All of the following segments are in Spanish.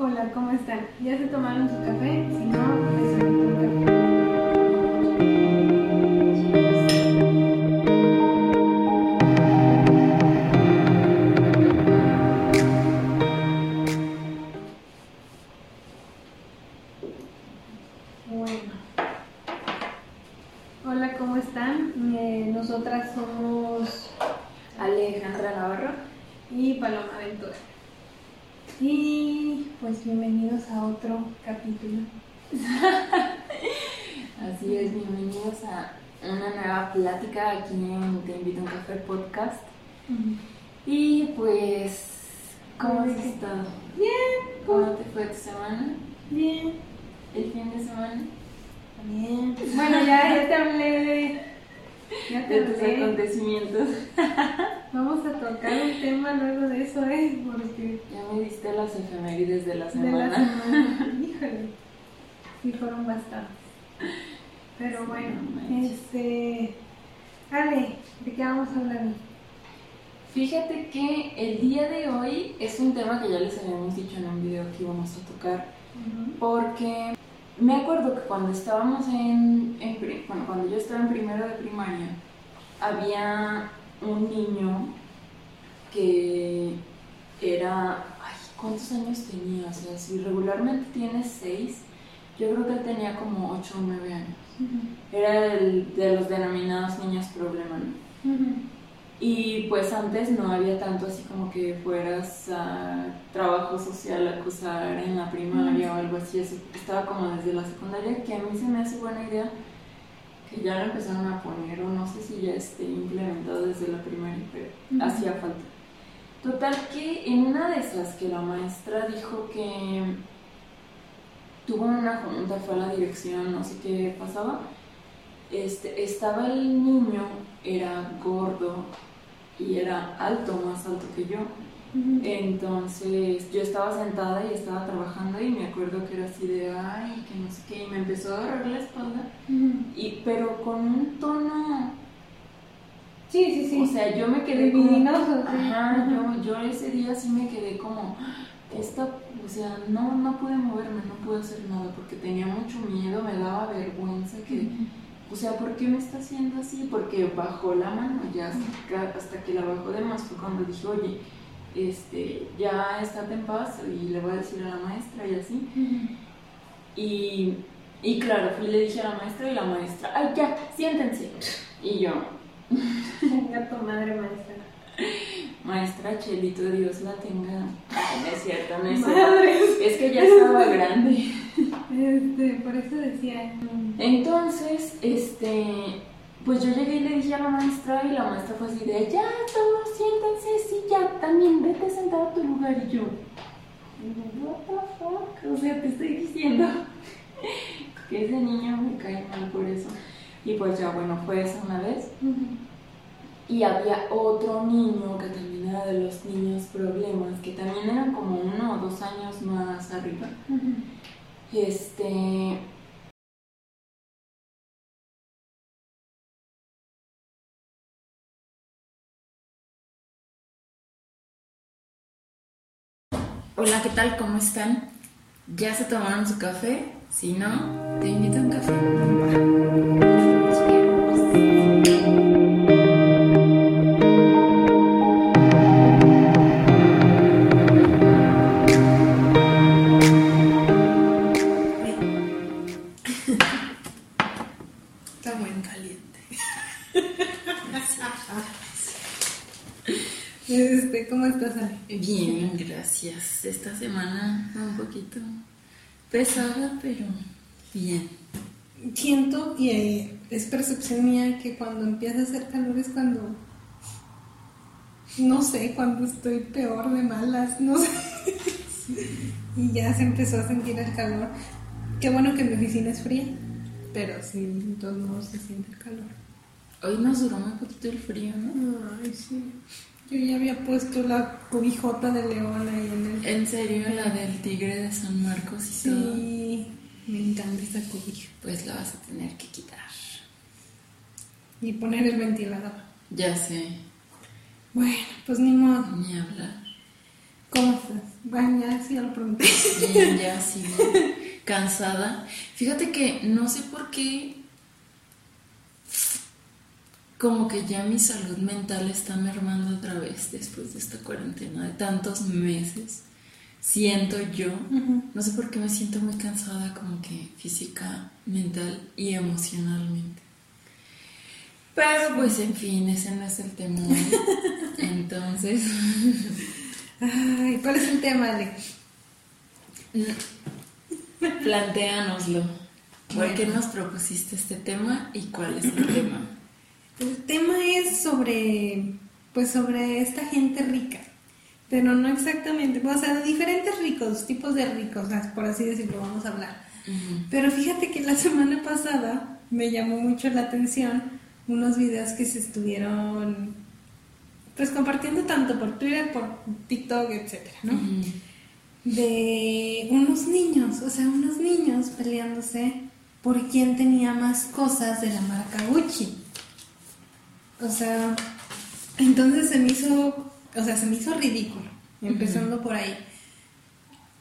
Hola, ¿cómo están? ¿Ya se tomaron su café? Si no, les un café. Yo creo que él tenía como ocho o nueve años. Era el de los denominados niños problema, ¿no? Y pues antes no había tanto así como que fueras a trabajo social a acusar en la primaria o algo así. Eso estaba como desde la secundaria, que a mí se me hace buena idea que ya lo empezaron a poner, o no sé si ya esté implementado desde la primaria, pero hacía falta. Total que en una de esas que la maestra dijo que tuvo una junta, fue a la dirección, no sé qué pasaba, este, estaba el niño, era gordo y era alto, más alto que yo. Entonces yo estaba sentada y estaba trabajando y me acuerdo que era así de, ay, que no sé qué, y me empezó a agarrar la espalda, y, pero con un tono, Sí, sí, sí. o sea, yo me quedé como... Ajá, yo, yo ese día sí me quedé como, esta, o sea, no, no pude moverme, no pude hacer nada porque tenía mucho miedo, me daba vergüenza que, o sea, ¿por qué me está haciendo así? Porque bajó la mano, ya hasta, hasta que la bajó de más fue cuando dije, oye, este, ya estate en paz y le voy a decir a la maestra y así. Y, y claro, fui y le dije a la maestra y la maestra, ay, ya, siéntense. Y yo, Venga tu madre maestra. Maestra Chelito, Dios la tenga. Ay, no es cierto, no es cierto. Es que ya estaba grande. Este, por eso decía. Entonces, este, pues yo llegué y le dije a la maestra y la maestra fue así de, ya, todos siéntense, sí, ya, también vete sentado a tu lugar. Y yo, what the fuck, o sea, te estoy diciendo que ese niño me cae mal por eso. Y pues ya, bueno, fue esa una vez. Y había otro niño que también era de los niños problemas, que también eran como uno o dos años más arriba. Este. Hola, ¿qué tal? ¿Cómo están? ¿Ya se tomaron su café? Si no, te invito a un café. ¿Cómo estás, Ale? Bien, gracias. Esta semana un poquito pesada, pero bien. Siento, y eh, es percepción mía, que cuando empieza a hacer calor es cuando. No sé, cuando estoy peor de malas, no sé. Y ya se empezó a sentir el calor. Qué bueno que mi oficina es fría, pero sí, de todos modos se siente el calor. Hoy nos duró un poquito el frío, ¿no? Ay, sí. Yo ya había puesto la cobijota de león ahí en el. En serio, la del tigre de San Marcos y todo. Sí, me encanta esa cobija. Pues la vas a tener que quitar. Y poner el ventilador. Ya sé, Bueno, pues ni modo. ni hablar. ¿Cómo estás? Bueno, ya sí ya lo pregunté. Bien, ya sí. Cansada. Fíjate que no sé por qué. Como que ya mi salud mental está mermando otra vez después de esta cuarentena de tantos meses. Siento yo, no sé por qué me siento muy cansada, como que física, mental y emocionalmente. Pero pues en fin, ese no es el tema. Entonces. Ay, ¿cuál es el tema, Ale? Plantéanoslo. ¿Por qué nos propusiste este tema y cuál es el tema? Sobre, pues sobre esta gente rica, pero no exactamente, o sea, diferentes ricos, tipos de ricos, por así decirlo, vamos a hablar. Pero fíjate que la semana pasada me llamó mucho la atención unos videos que se estuvieron pues compartiendo tanto por Twitter, por TikTok, etcétera, ¿no? De unos niños, o sea, unos niños peleándose por quién tenía más cosas de la marca Gucci. O sea, entonces se me hizo, o sea, se me hizo ridículo, empezando por ahí.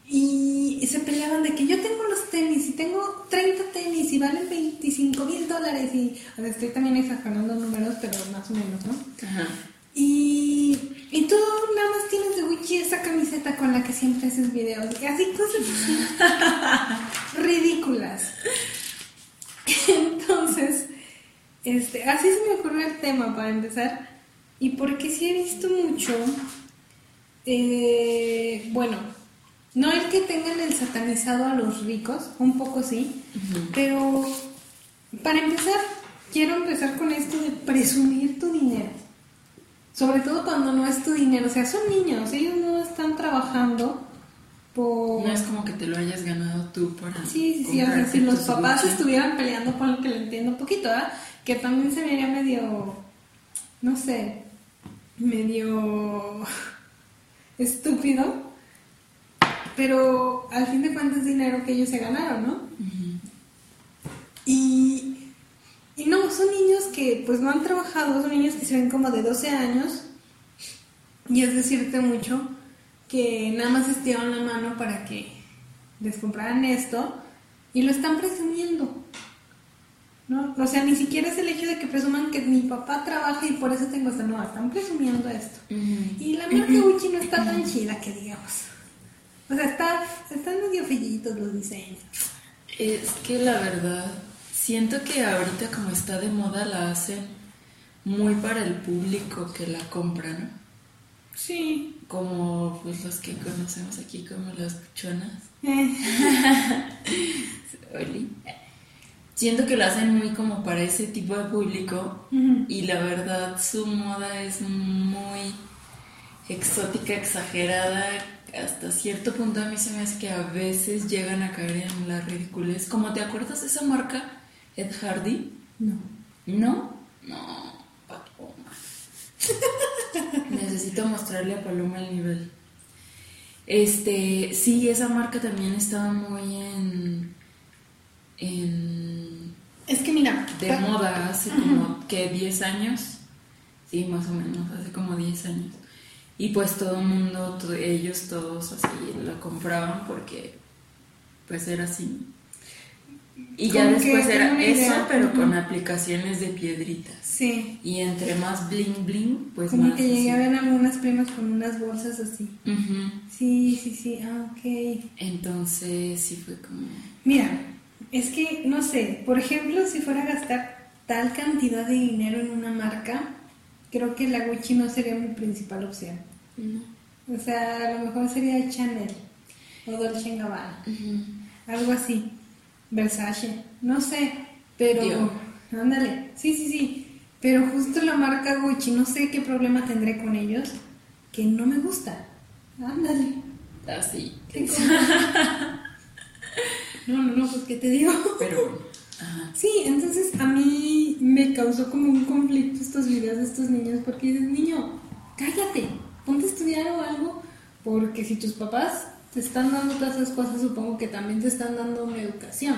Y se peleaban de que yo tengo los tenis y tengo 30 tenis y valen 25 mil dólares y o sea, estoy también exagerando números, pero más o menos, ¿no? Ajá. Y, y tú nada más tienes de Gucci esa camiseta con la que siempre haces videos. Y así cosas ridículas. Entonces, este, así se me ocurrió el tema para empezar. Y porque sí he visto mucho, eh, bueno, no el que tengan el satanizado a los ricos, un poco sí, pero para empezar, quiero empezar con esto de presumir tu dinero. Sobre todo cuando no es tu dinero, o sea, son niños, ellos no están trabajando por... No es como que te lo hayas ganado tú para... Sí, sí, sí, o sea, si los papás estuvieran peleando por lo que lo entiendo un poquito, ¿ah? Que también se vería medio, no sé, medio estúpido, pero al fin de cuentas es dinero que ellos se ganaron, ¿no? Y y no, son niños que pues no han trabajado, son niños que se ven como de 12 años. Y es decirte mucho que nada más estiraron la mano para que les compraran esto y lo están presumiendo. ¿No? O sea, ni siquiera es el hecho de que presuman que mi papá trabaja y por eso tengo esto. No, están presumiendo esto. Y la marca Gucci no está tan chida que digamos. O sea, está, están medio fellitos los diseños. Es que la verdad, Siento que ahorita como está de moda la hacen muy para el público que la compra, ¿no? Sí. Como pues los que conocemos aquí como las buchonas. Siento que la hacen muy como para ese tipo de público y la verdad su moda es muy exótica, exagerada, hasta cierto punto a mí se me hace que a veces llegan a caer en la ridiculez. Como te acuerdas de esa marca Ed Hardy? No. ¿No? No, Paloma. Necesito mostrarle a Paloma el nivel. Este, sí, esa marca también estaba muy en. en es que mira. De moda hace como, que 10 años. Sí, más o menos, hace como 10 años. Y pues todo el mundo, ellos todos así la compraban porque pues era así. Y ya después era eso, pero con aplicaciones de piedritas. Sí. Y entre más bling bling, pues Como más. que llegué a ver algunas primas con unas bolsas así. Sí, sí, sí. Ah, ok. Entonces sí fue como. Mira, es que no sé, por ejemplo, si fuera a gastar tal cantidad de dinero en una marca, creo que la Gucci no sería mi principal opción. O sea, a lo mejor sería Chanel o Dolce Gabbana. Algo así. Versace, no sé, pero ándale, sí, sí, sí, pero justo la marca Gucci, no sé qué problema tendré con ellos, que no me gusta, ándale. Así. no, no, no, pues qué te digo. Pero Sí, entonces a mí me causó como un conflicto estos videos de estos niños porque dices, niño, cállate, ponte a estudiar o algo, porque si tus papás te están dando todas esas cosas, supongo que también te están dando una educación,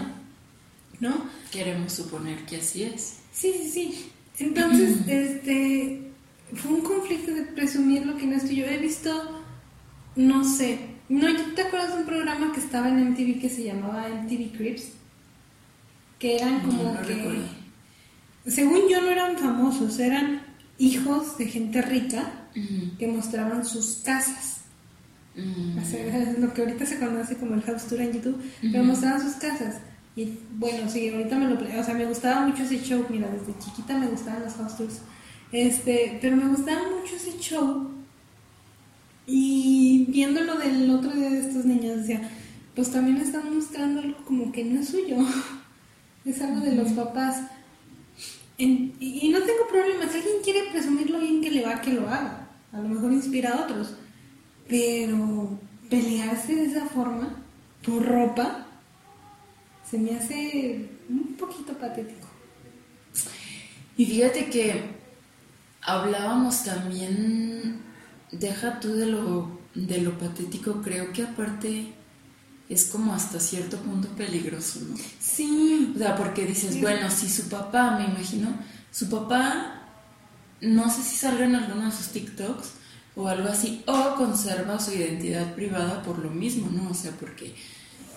¿no? Queremos suponer que así es. Sí, sí, sí. Entonces, este, fue un conflicto de presumir lo que no es que yo he visto no sé. No, ¿te acuerdas de un programa que estaba en MTV que se llamaba MTV Crips? Que eran como que... Según yo no eran famosos, eran hijos de gente rica que mostraban sus casas. lo que ahorita se conoce como el house tour en YouTube, pero mostraban sus casas. Y bueno, sí, ahorita me lo... O sea, me gustaba mucho ese show, mira, desde chiquita me gustaban los house tours. Este, pero me gustaba mucho ese show. Y viéndolo del otro día de estos niños, decía, pues también están mostrando algo como que no es suyo. es algo de los papás. y, no tengo problema, si alguien quiere presumir lo bien que le va, que lo haga. A lo mejor inspira a otros. Pero pelearse de esa forma, por ropa, se me hace un poquito patético. Y fíjate que hablábamos también, deja tú de lo, de lo patético, creo que aparte es como hasta cierto punto peligroso, ¿no? Sí. O sea, porque dices, bueno, si su papá, me imagino, su papá, no sé si salga en alguno de sus TikToks o algo así, o conserva su identidad privada por lo mismo, ¿no? O sea, porque,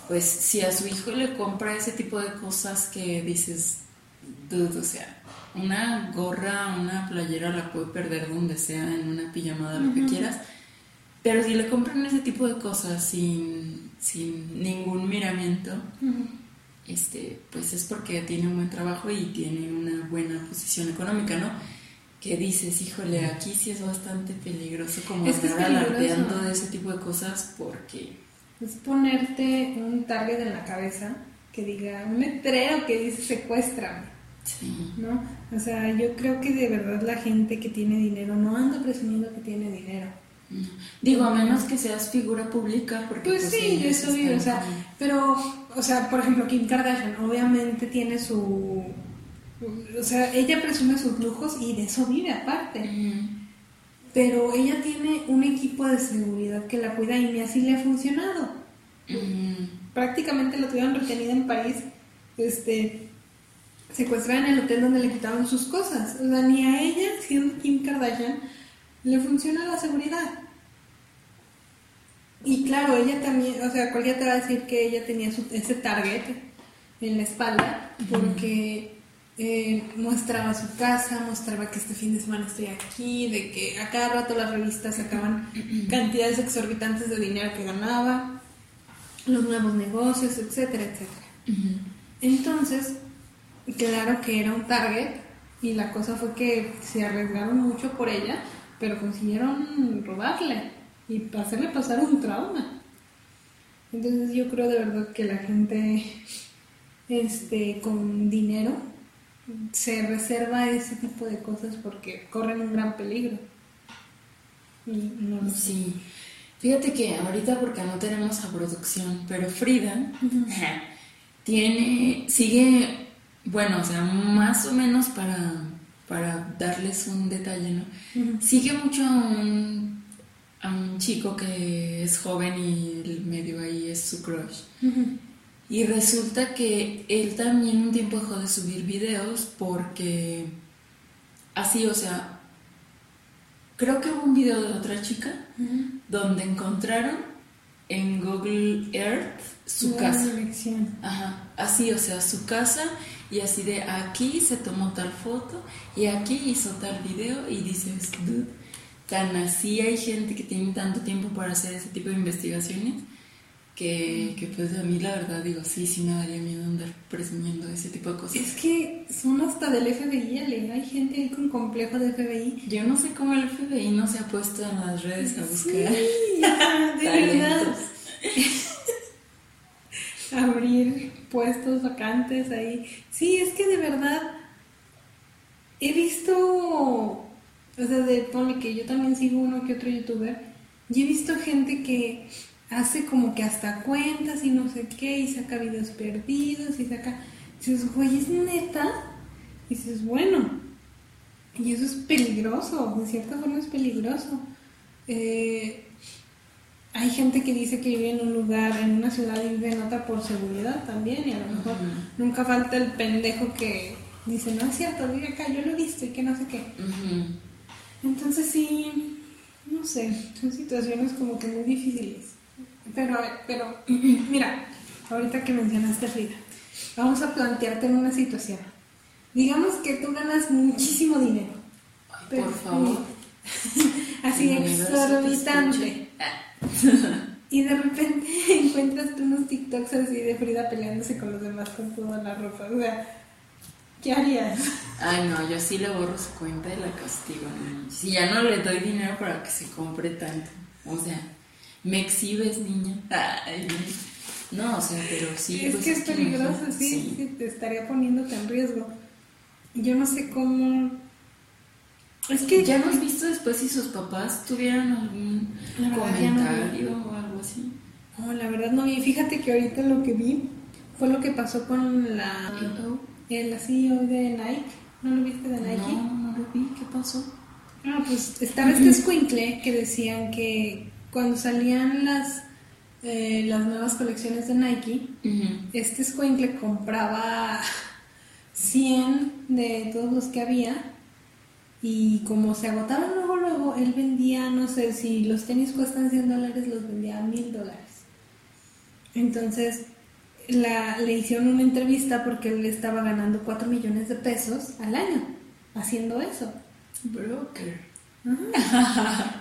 pues, si a su hijo le compra ese tipo de cosas que dices, dude, o sea, una gorra, una playera la puede perder donde sea, en una pijamada, lo que quieras. Pero si le compran ese tipo de cosas sin, ningún miramiento, este, pues es porque tiene un buen trabajo y tiene una buena posición económica, ¿no? Que dices, híjole, aquí sí es bastante peligroso como estar alardeando de ese tipo de cosas porque... Es ponerte un target en la cabeza que diga, un letrero que dice secuestra Sí. ¿No? O sea, yo creo que de verdad la gente que tiene dinero no anda presumiendo que tiene dinero. Digo, a menos que seas figura pública, porque... Pues, pues sí, eso vive, o sea, pero, o sea, por ejemplo, Kim Kardashian obviamente tiene su... O sea, ella presume sus lujos y de eso vive aparte. Pero ella tiene un equipo de seguridad que la cuida y ni así le ha funcionado. Prácticamente lo tuvieron retenida en París, este, secuestrada en el hotel donde le quitaban sus cosas. O sea, ni a ella, siendo Kim Kardashian, le funciona la seguridad. Y claro, ella también, o sea, cualquiera te va a decir que ella tenía ese target en la espalda, porque eh, mostraba su casa, mostraba que este fin de semana estoy aquí, de que a cada rato las revistas sacaban cantidades exorbitantes de dinero que ganaba, los nuevos negocios, etcétera, etcétera. Entonces, claro que era un target y la cosa fue que se arriesgaron mucho por ella, pero consiguieron robarle y hacerle pasar un trauma. Entonces yo creo de verdad que la gente este, con dinero se reserva ese tipo de cosas porque corren un gran peligro. no sí. Fíjate que ahorita porque no tenemos a producción, pero Frida tiene, sigue bueno, o sea, más o menos para, para darles un detalle, ¿no? Sigue mucho a un, a un, chico que es joven y el medio ahí es su crush. Y resulta que él también un tiempo dejó de subir videos porque así, o sea, creo que hubo un video de otra chica donde encontraron en Google Earth su casa. Ajá, así, o sea, su casa y así de aquí se tomó tal foto y aquí hizo tal video y dices, dude, tan así hay gente que tiene tanto tiempo para hacer ese tipo de investigaciones que, que, pues a mí la verdad digo, sí, sí me daría miedo andar presumiendo ese tipo de cosas. Es que son hasta del FBI, Ale. hay gente ahí con complejo de FBI. Yo no sé cómo el FBI no se ha puesto en las redes a buscar. Sí, de verdad. Puestos vacantes ahí. Sí, es que de verdad he visto, o sea, de pone que yo también sigo uno que otro youtuber, y he visto gente que hace como que hasta cuentas y no sé qué, y saca videos perdidos, y saca, dices, güey, es neta, y dices, bueno, y eso es peligroso, de cierta forma es peligroso. Eh, hay gente que dice que vive en un lugar, en una ciudad y vive en otra por seguridad también, y a lo mejor nunca falta el pendejo que dice, no es cierto, vive acá, yo lo he visto y que no sé qué. Entonces sí, no sé, son situaciones como que muy difíciles. Pero, pero, mira, ahorita que mencionaste Frida, vamos a plantearte en una situación. Digamos que tú ganas muchísimo dinero. por favor. así exorbitante. y de repente encuentras unos TikToks así de Frida peleándose con los demás con toda la ropa. O sea, ¿qué harías? Ay, no, yo sí le borro su cuenta y la castigo. Si ya no le doy dinero para que se compre tanto. O sea, me exhibes, niña. Ay, no, o sea, pero sí. Es pues que es peligroso, sí, sí, te estaría poniéndote en riesgo. Yo no sé cómo. Es que. ¿Ya no has visto después si sus papás tuvieran algún comentario o algo así? No, la verdad no vi. Fíjate que ahorita lo que vi fue lo que pasó con la. El CEO de Nike. ¿No lo viste de Nike? No, no lo vi. ¿Qué pasó? Ah, pues estaba este squinkle que decían que cuando salían las eh, las nuevas colecciones de Nike, este squinkle compraba 100 de todos los que había y como se agotaban luego, luego, él vendía, no sé, si los tenis cuestan 100 dólares, los vendía a 1000 dólares. Entonces la, le hicieron una entrevista porque él estaba ganando 4 millones de pesos al año haciendo eso. Broker.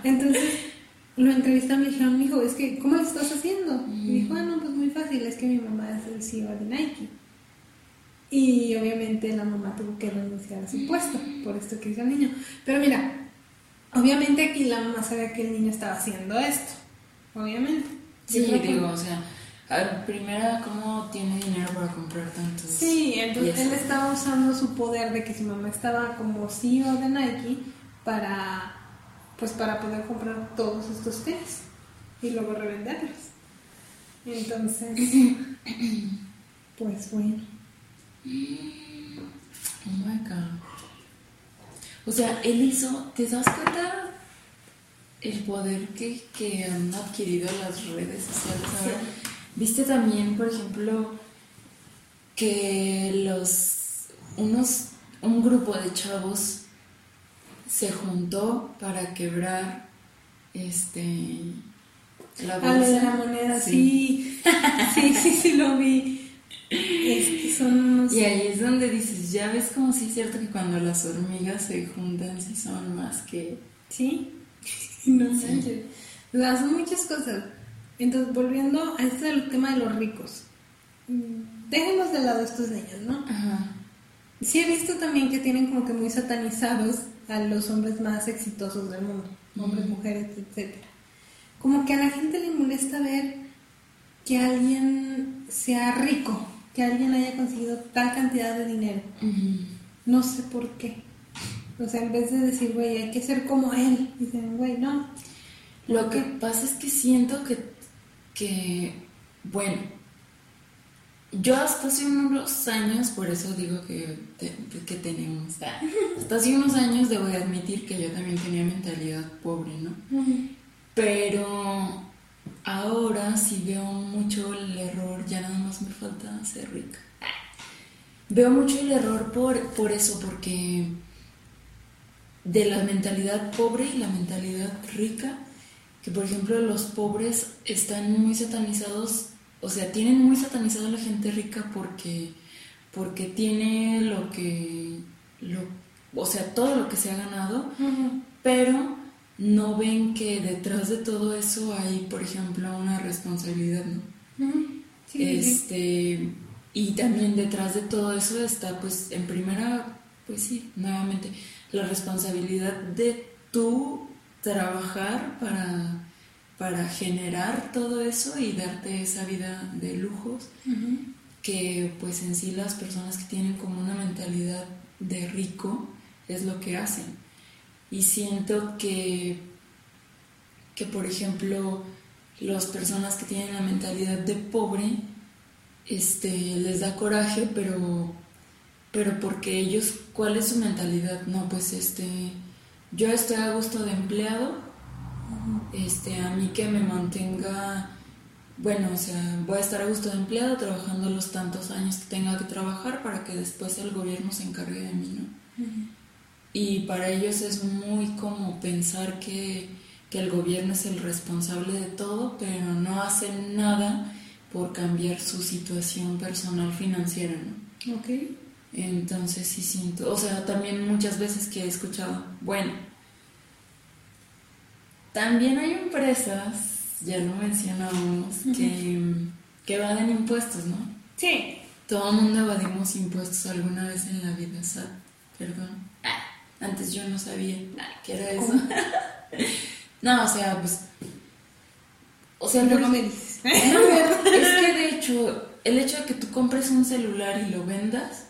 Entonces lo entrevistaron y me dijeron, hijo, es que, ¿cómo lo estás haciendo? Y dijo, ah, no, pues muy fácil, es que mi mamá es el CEO de Nike. Y obviamente la mamá tuvo que renunciar a su puesto por esto que hizo el niño. Pero mira, obviamente aquí la mamá sabía que el niño estaba haciendo esto. Obviamente. Sí, digo, o sea, a ver, primera, ¿cómo tiene dinero para comprar tantos? Sí, entonces él estaba usando su poder de que su mamá estaba como CEO de Nike para, pues para poder comprar todos estos tenis y luego revenderlos. Entonces, pues bueno. Oh my god. O sea, él hizo, ¿te das cuenta el poder que, que han adquirido las redes sociales ahora? Viste también, por ejemplo, que los unos un grupo de chavos se juntó para quebrar este la bolsa. de la moneda, sí. sí, sí, sí, lo vi. Y ahí es donde dices, ya ves como si es cierto que cuando las hormigas se juntan, sí son más que... Sí, no sé. Son muchas cosas. Entonces, volviendo a este tema de los ricos. Dejemos de lado estos niños, ¿no? Ajá. Sí he visto también que tienen como que muy satanizados a los hombres más exitosos del mundo. Hombres, mujeres, etcétera. Como que a la gente le molesta ver que alguien sea rico que alguien haya conseguido tal cantidad de dinero. No sé por qué. O sea, en vez de decir, güey, hay que ser como él, dicen, güey, no. Lo que pasa es que siento que, que, bueno, yo hasta hace unos años, por eso digo que, que tenemos, hasta hace unos años debo admitir que yo también tenía mentalidad pobre, ¿no? Pero Ahora sí veo mucho el error, ya nada más me falta ser rica. Veo mucho el error por, por eso, porque de la mentalidad pobre y la mentalidad rica, que por ejemplo los pobres están muy satanizados, o sea, tienen muy satanizado a la gente rica porque, porque tiene lo que, lo, o sea, todo lo que se ha ganado, pero no ven que detrás de todo eso hay, por ejemplo, una responsabilidad, ¿no? este, y también detrás de todo eso está, pues, en primera, pues sí, nuevamente, la responsabilidad de tú trabajar para, para generar todo eso y darte esa vida de lujos que pues en sí las personas que tienen como una mentalidad de rico es lo que hacen y siento que, que, por ejemplo, las personas que tienen la mentalidad de pobre, este, les da coraje, pero, pero porque ellos, ¿cuál es su mentalidad? No, pues este, yo estoy a gusto de empleado, este, a mí que me mantenga, bueno, o sea, voy a estar a gusto de empleado trabajando los tantos años que tenga que trabajar para que después el gobierno se encargue de mí, ¿no? Y para ellos es muy como pensar que, que el gobierno es el responsable de todo, pero no hacen nada por cambiar su situación personal financiera, ¿no? Ok. Entonces sí siento, o sea, también muchas veces que he escuchado, bueno, también hay empresas, ya lo mencionamos, que, que evaden impuestos, ¿no? Sí. Todo el mundo evadimos impuestos alguna vez en la vida, ¿sabes? Perdón. Antes yo no sabía qué era eso. no, o sea, pues... O sea, Luego me dices. Es que de hecho, el hecho de que tú compres un celular y lo vendas,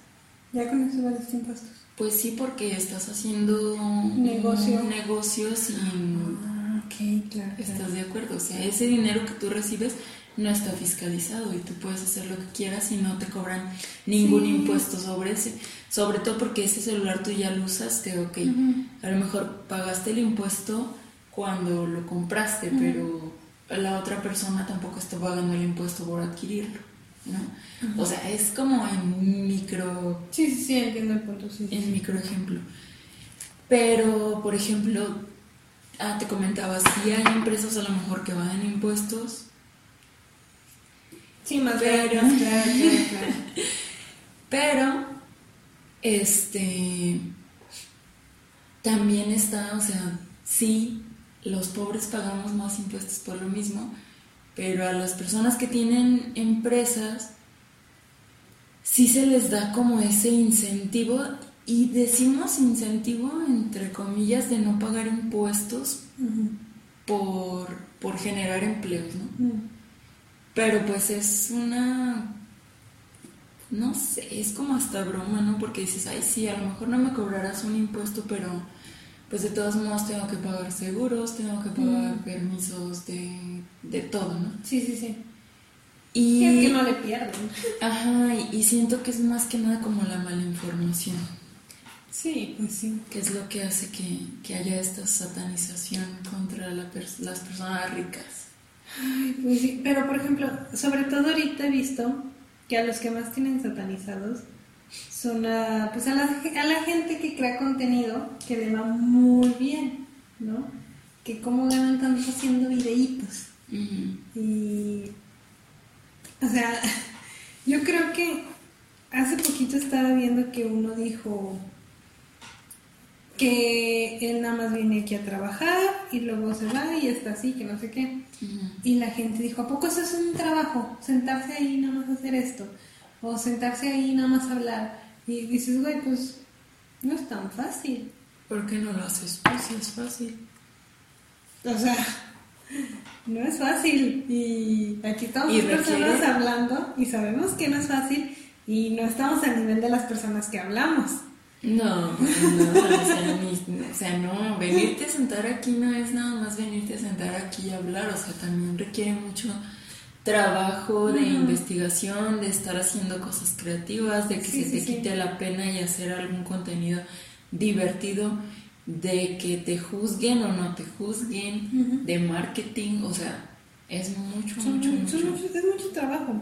Ya con eso vales impuestos. pues sí, porque estás haciendo un Negocio. negocio sin... Ah, ok, claro. ¿Estás de acuerdo? O sea, ese dinero que tú recibes no está fiscalizado y tú puedes hacer lo que quieras y no te cobran ningún Sí. impuesto sobre ese. Sobre todo porque ese celular tú ya lo usaste, ok. Ujú. A lo mejor pagaste el impuesto cuando lo compraste, pero la otra persona tampoco está pagando el impuesto por adquirirlo, ¿no? O sea, es como en micro Sí, sí, sí, entiendo el punto, sí. sí. en micro ejemplo. Pero, por ejemplo, ah, te comentaba, si hay empresas a lo mejor que van en impuestos, Sí, más Pero- claro, claro. pero, este, también está, o sea, sí, los pobres pagamos más impuestos por lo mismo, pero a las personas que tienen empresas, sí se les da como ese incentivo, y decimos incentivo entre comillas de no pagar impuestos por, por generar empleos, ¿no? Pero pues es una... No sé, es como hasta broma, ¿no? Porque dices, ay, sí, a lo mejor no me cobrarás un impuesto, pero pues de todos modos tengo que pagar seguros, tengo que pagar Mm. permisos de, de todo, ¿no? Sí, sí, sí. Y, Sí, es que no le pierden. Ajá, y, y siento que es más que nada como la mala información, Sí, pues sí. que es lo que hace que, que haya esta satanización contra la las personas ricas. Ay, pues sí. Pero, por ejemplo, sobre todo ahorita he visto que a los que más tienen satanizados son a, pues a, la, a la gente que crea contenido que le va muy bien, ¿no? Que cómo ganan tanto haciendo videitos. Y, o sea, yo creo que hace poquito estaba viendo que uno dijo que él nada más viene aquí a trabajar y luego se va y está así, que no sé qué. Y la gente dijo, ¿a poco eso es un trabajo? Sentarse ahí nada más hacer esto. O sentarse ahí nada más hablar. Y dices, güey, pues no es tan fácil. ¿Por qué no lo haces? Pues sí, es fácil. O sea, no es fácil. Y aquí estamos Y personas requiere- hablando y sabemos que no es fácil y no estamos al nivel de las personas que hablamos. No, no, o sea, ni- o sea, no, venirte a sentar aquí no es nada más venirte a sentar aquí y hablar, o sea, también requiere mucho trabajo de investigación, de estar haciendo cosas creativas, de que Sí, se sí, te sí. quite la pena y hacer algún contenido divertido, de que te juzguen o no te juzguen, de marketing, o sea, es mucho, Son mucho, son mucho. mucho- es mucho trabajo.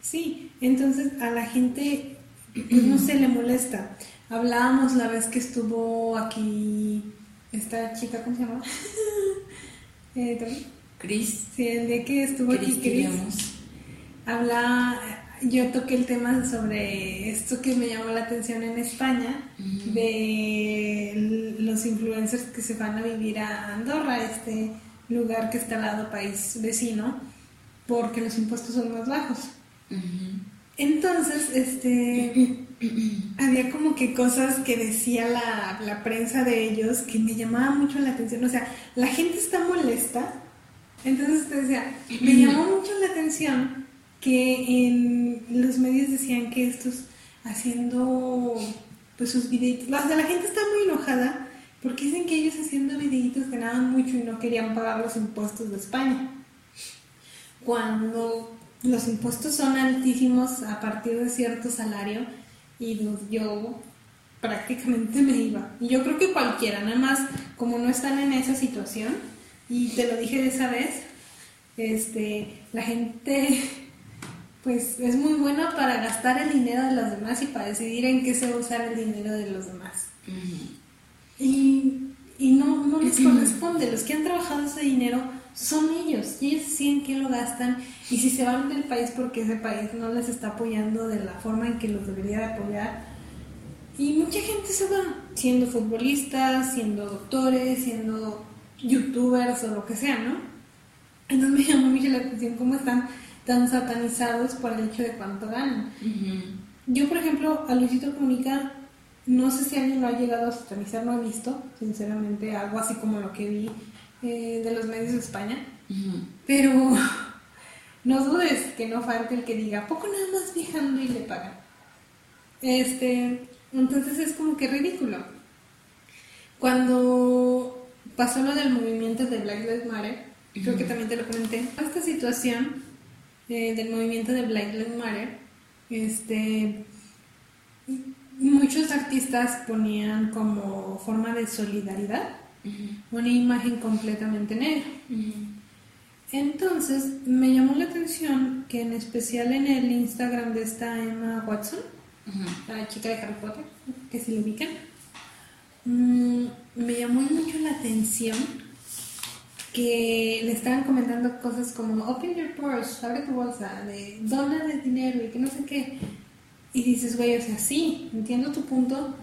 Sí, entonces a la gente, pues no se le molesta. Hablábamos la vez que estuvo aquí esta chica, ¿cómo se llama? eh. Chris, Sí, el día que estuvo aquí Chris, diríamos. habla, yo toqué el tema sobre esto que me llamó la atención en España, de los influencers que se van a vivir a Andorra, este lugar que está al lado país vecino, porque los impuestos son más bajos. Ujú. Entonces, este, había como que cosas que decía la, la prensa de ellos que me llamaba mucho la atención. O sea, la gente está molesta. Entonces te decía, me llamó mucho la atención que en los medios decían que estos haciendo pues sus videitos, o sea, la gente está muy enojada porque dicen que ellos haciendo videitos ganaban mucho y no querían pagar los impuestos de España cuando los impuestos son altísimos a partir de cierto salario y yo prácticamente me iba. Y yo creo que cualquiera, nada más como no están en esa situación, y te lo dije de esa vez, este, la gente pues es muy buena para gastar el dinero de los demás y para decidir en qué se va a usar el dinero de los demás. Y, y no, no, les corresponde. Los que han trabajado ese dinero son ellos. Y ellos deciden quién lo gastan y si se van del país porque ese país no les está apoyando de la forma en que los debería de apoyar. Y mucha gente se va siendo futbolistas, siendo doctores, siendo youtubers o lo que sea, ¿no? Entonces me llamó mucho la atención cómo están tan satanizados por el hecho de cuánto ganan. Yo, por ejemplo, a Luisito Comunica, no sé si alguien lo ha llegado a satanizar, no he visto, sinceramente, algo así como lo que vi eh, de los medios de España. Pero no dudes que no falte el que diga, poco nada más viajando y le pagan? Este, entonces es como que ridículo. Cuando pasó lo del movimiento de Black Lives Matter, creo que también te lo comenté, esta situación eh, del movimiento de Black Lives Matter, este, muchos artistas ponían como forma de solidaridad una imagen completamente negra. Entonces me llamó la atención que en especial en el Instagram de esta Emma Watson, la chica de Harry Potter, que se le ubican, mm, me llamó mucho la atención que le estaban comentando cosas como open your purse, abre tu bolsa, de dona de dinero y que no sé qué. Y dices, güey, o sea, sí, entiendo tu punto,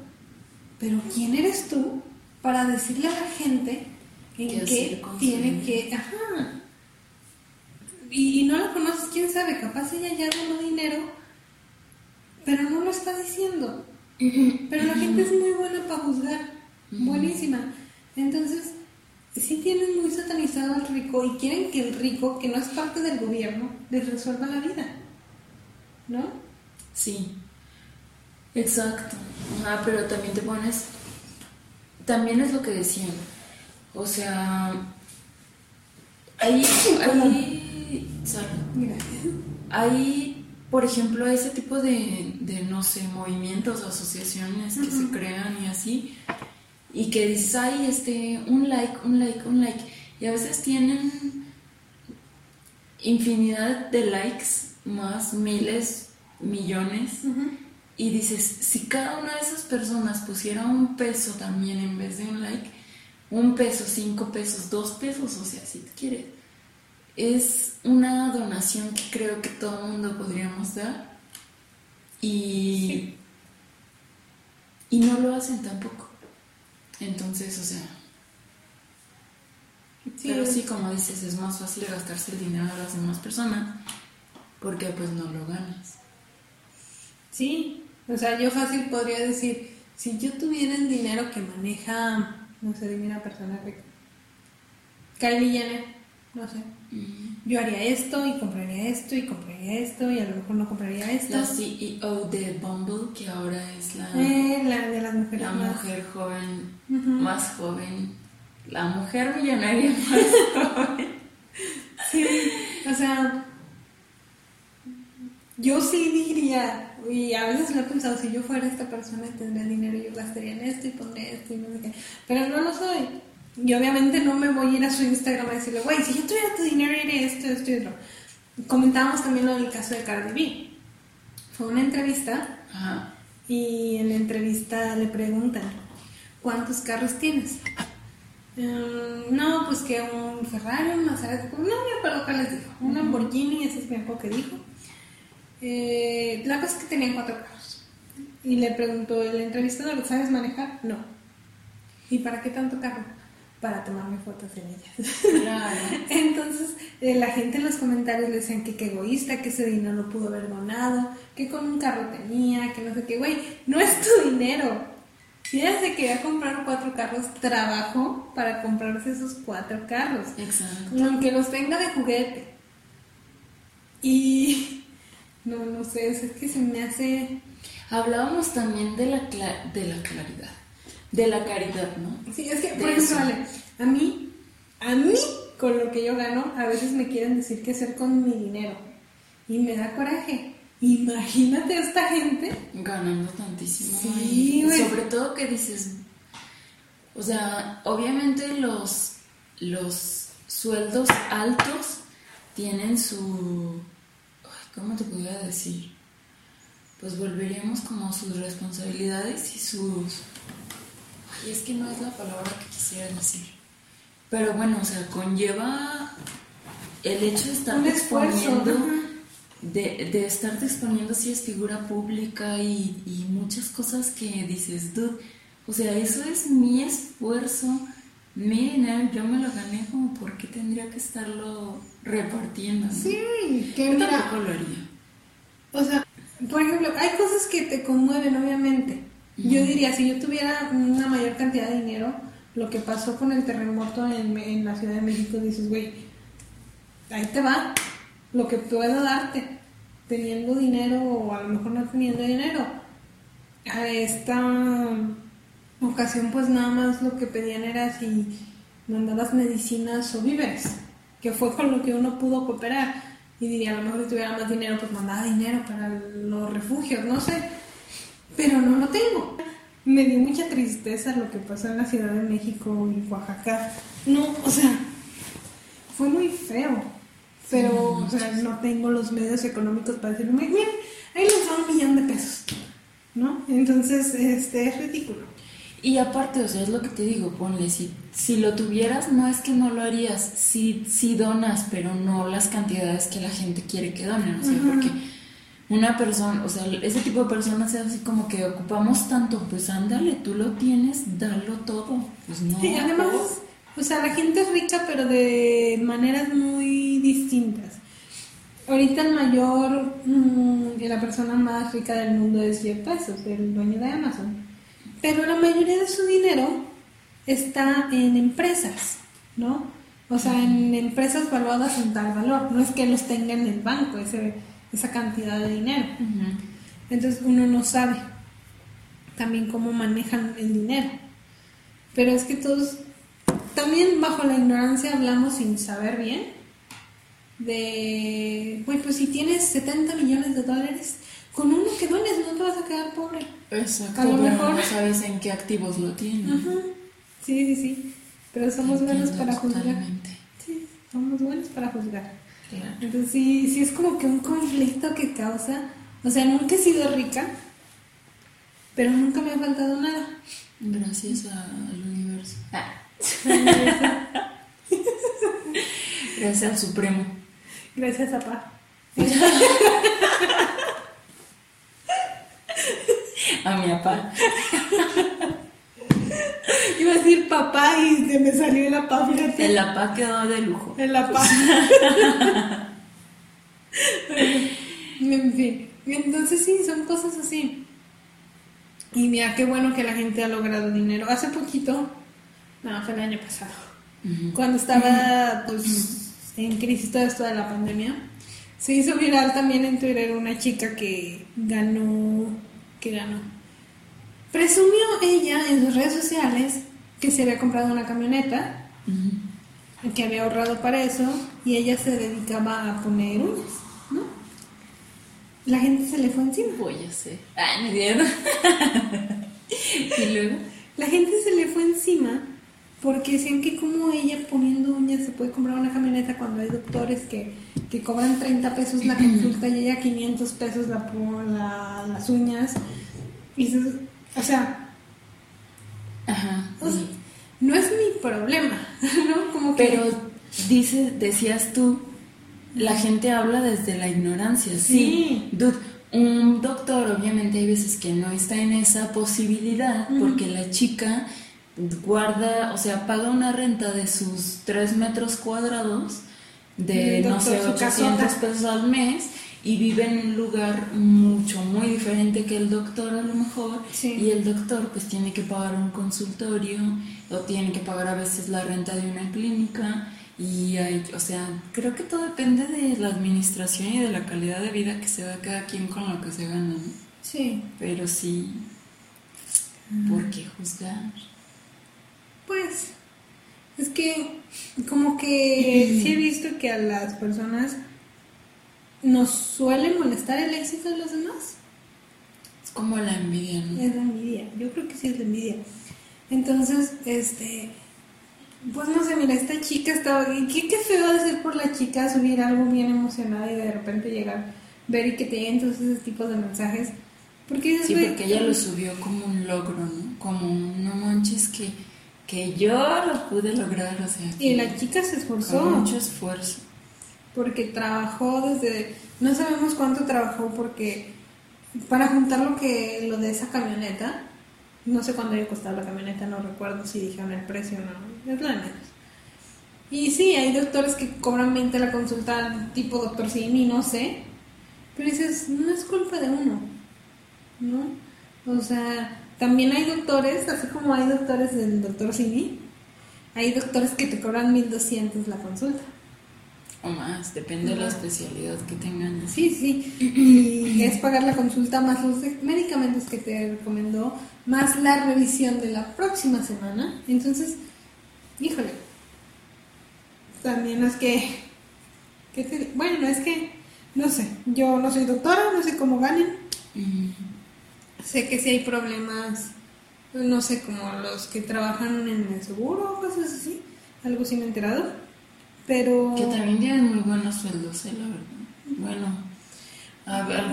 pero ¿quién eres tú para decirle a la gente en qué tiene que... Ajá. Y, no la conoces, quién sabe, capaz ella ya donó dinero, pero no lo está diciendo. Pero la gente es muy buena para juzgar, buenísima. Entonces, sí tienen muy satanizado al rico y quieren que el rico, que no es parte del gobierno, les resuelva la vida. ¿No? Sí. Exacto. Ajá, pero también te pones. También es lo que decían. O sea. Hay. hay hay, por ejemplo, ese tipo de, de no sé, movimientos, asociaciones que se crean y así y que dices, ay, este, un like, un like, un like. Y a veces tienen infinidad de likes, más miles, millones. Y dices, si cada una de esas personas pusiera un peso también en vez de un like, un peso, cinco pesos, dos pesos, o sea, si te quieres, es una donación que creo que todo el mundo podríamos dar. Y, y no lo hacen tampoco. Entonces, o sea. pero sí, como dices, es más fácil gastarse el dinero de las demás personas porque pues no lo ganas. Sí, o sea, yo fácil podría decir, si yo tuviera el dinero que maneja, no sé, dime una persona rica, Kylie Jenner, no sé, yo haría esto y compraría esto y compraría esto y a lo mejor no compraría esto. La CEO de Bumble, que ahora es la, eh, la de las mujeres la mujer joven, más joven, la mujer millonaria más joven. Sí, o sea, yo sí diría, y a veces lo he pensado, si yo fuera esta persona y tendría dinero, yo gastaría en esto y pondría esto y no sé qué, pero no lo soy. Y obviamente no me voy a ir a su Instagram a decirle, güey, si yo tuviera tu dinero, iría esto, esto y otro. Comentábamos también lo del caso de Cardi B. Fue una entrevista y en la entrevista le preguntan, ¿cuántos carros tienes? Mm, no, pues que un Ferrari, un Maserati, no me acuerdo qué les dijo, un Lamborghini, ese es mi que dijo. Eh, la cosa es que tenían cuatro carros. Y le preguntó el entrevistador, ¿sabes manejar? No. ¿Y para qué tanto carro? para tomarme fotos en ellas. Entonces, eh, la gente en los comentarios le decían que qué egoísta, que ese dinero lo pudo haber donado, que con un carro tenía, que no sé qué, güey, no es tu dinero. Si ella se quería comprar cuatro carros, trabajó para comprarse esos cuatro carros. Exacto. Aunque los tenga de juguete. Y no, no sé, es que se me hace... Hablábamos también de la, de la claridad de la caridad, ¿no? Sí, es que, por ejemplo, vale, a mí, a mí, con lo que yo gano, a veces me quieren decir qué hacer con mi dinero. Y me da coraje. Imagínate a esta gente. Ganando tantísimo. Sí, Sobre todo que dices, o sea, obviamente los, los sueldos altos tienen su... ¿Cómo te podría decir? Pues volveríamos como sus responsabilidades y sus y es que no es la palabra que quisiera decir. Pero bueno, o sea, conlleva el hecho de estar exponiendo, de, de estarte exponiendo si es figura pública y, y muchas cosas que dices, dude, o sea, eso es mi esfuerzo, mi dinero, yo me lo gané, como por qué tendría que estarlo repartiendo. Sí, que Yo mira, tampoco lo haría. O sea, por ejemplo, hay cosas que te conmueven, obviamente. Yo diría, si yo tuviera una mayor cantidad de dinero, lo que pasó con el terremoto en, en la Ciudad de México, dices, güey, ahí te va, lo que puedo darte, teniendo dinero o a lo mejor no teniendo dinero. A esta ocasión, pues nada más lo que pedían era si mandabas medicinas o víveres, que fue con lo que uno pudo cooperar. Y diría, a lo mejor si tuviera más dinero, pues mandaba dinero para los refugios, no sé. Pero no lo tengo. Me dio mucha tristeza lo que pasó en la Ciudad de México y Oaxaca. No, o sea, fue muy feo. Pero, o sea, no tengo los medios económicos para decirle, miren, ahí les va un millón de pesos. ¿No? Entonces, este, es ridículo. Y aparte, o sea, es lo que te digo, ponle, si, si lo tuvieras, no es que no lo harías, si, si donas, pero no las cantidades que la gente quiere que donen, o sea, porque una persona, o sea, ese tipo de personas es así como que ocupamos tanto, pues ándale, tú lo tienes, dalo todo, pues no. Sí, además, o sea, la gente es rica, pero de maneras muy distintas. Ahorita el mayor, mm, la persona más rica del mundo es Jeff Bezos, el dueño de Amazon. Pero la mayoría de su dinero está en empresas, ¿no? O sea, en empresas valuadas en tal valor. No es que los tenga en el banco, ese, esa cantidad de dinero. Entonces uno no sabe también cómo manejan el dinero. Pero es que todos, también bajo la ignorancia hablamos sin saber bien de, güey, pues si tienes 70 millones de dólares, con uno que dones no te vas a quedar pobre. Exacto, A lo mejor- no sabes en qué activos lo tienen. Ajá. Sí, sí, sí. Pero somos buenos para juzgar. totalmente. Sí, somos buenos para juzgar. Claro. Entonces sí, sí es como que un conflicto que causa, o sea, nunca he sido rica, pero nunca me ha faltado nada. Gracias a- al universo. Ah, gracias al Supremo. Gracias, papá. A mi papá. Iba a decir papá y se me salió la pa, fíjate. El papá quedó de lujo. En la paz. en fin. Entonces sí, son cosas así. Y mira, qué bueno que la gente ha logrado dinero. Hace poquito, no, fue el año pasado, cuando estaba pues en crisis todo esto de la pandemia, se hizo viral también en Twitter una chica que ganó, que ganó. Presumió ella en sus redes sociales que se había comprado una camioneta que había ahorrado para eso y ella se dedicaba a poner uñas, ¿no? La gente se le fue encima. Voy a hacer. Ay, me dieron. y luego. La gente se le fue encima porque decían que como ella poniendo uñas se puede comprar una camioneta cuando hay doctores que, que cobran 30 pesos la consulta y ella 500 pesos la, la- las uñas. Y dices, o sea, Ajá. no es mi problema, ¿no? Como que... Pero dice, decías tú, la gente habla desde la ignorancia. Sí. Sí. Dude, un doctor obviamente hay veces que no está en esa posibilidad porque la chica guarda, o sea, paga una renta de sus 3 metros cuadrados de, no sé, su 800 casota. pesos al mes y vive en un lugar mucho, muy diferente que el doctor a lo mejor Sí. y el doctor pues tiene que pagar un consultorio o tiene que pagar a veces la renta de una clínica y hay, o sea, creo que todo depende de la administración y de la calidad de vida que se da cada quien con lo que se gana, ¿no? Sí, Pero sí, ¿por qué juzgar? Pues, es que como que sí he visto que a las personas nos suele molestar el éxito de los demás. Es como la envidia, ¿no? Es la envidia, yo creo que sí es la envidia. Entonces, este, pues no sé, mira, esta chica estaba, qué, qué feo de ser por la chica subir algo bien emocionada y de repente llegar, ver y que te lleguen todos esos tipos de mensajes. Porque Sí, "Güey, porque ella lo subió como un logro, ¿no? Como, no manches, que, que yo lo pude lograr, o sea. Y la chica se esforzó. Con mucho esfuerzo. Porque trabajó desde, no sabemos cuánto trabajó porque para juntar lo que lo de esa camioneta, no sé cuánto había costado la camioneta, no recuerdo si dijeron el precio o no, es la menos. Y sí, hay doctores que cobran 20 la consulta, tipo doctor Simi, no sé, pero dices, no es culpa de uno, ¿no? O sea, también hay doctores, así como hay doctores del doctor Simi, hay doctores que te cobran 1200 la consulta. O más, depende de la especialidad que tengan. Sí, sí. Y es pagar la consulta más los medicamentos que te recomendó, más la revisión de la próxima semana. Entonces, híjole. También es que. bueno, es que. No sé. Yo no soy doctora, no sé cómo ganen. Sé que si hay problemas, no sé, como los que trabajan en el seguro o cosas así. Algo sí me he enterado pero... Que también tienen muy buenos sueldos, ¿eh? la verdad. Bueno,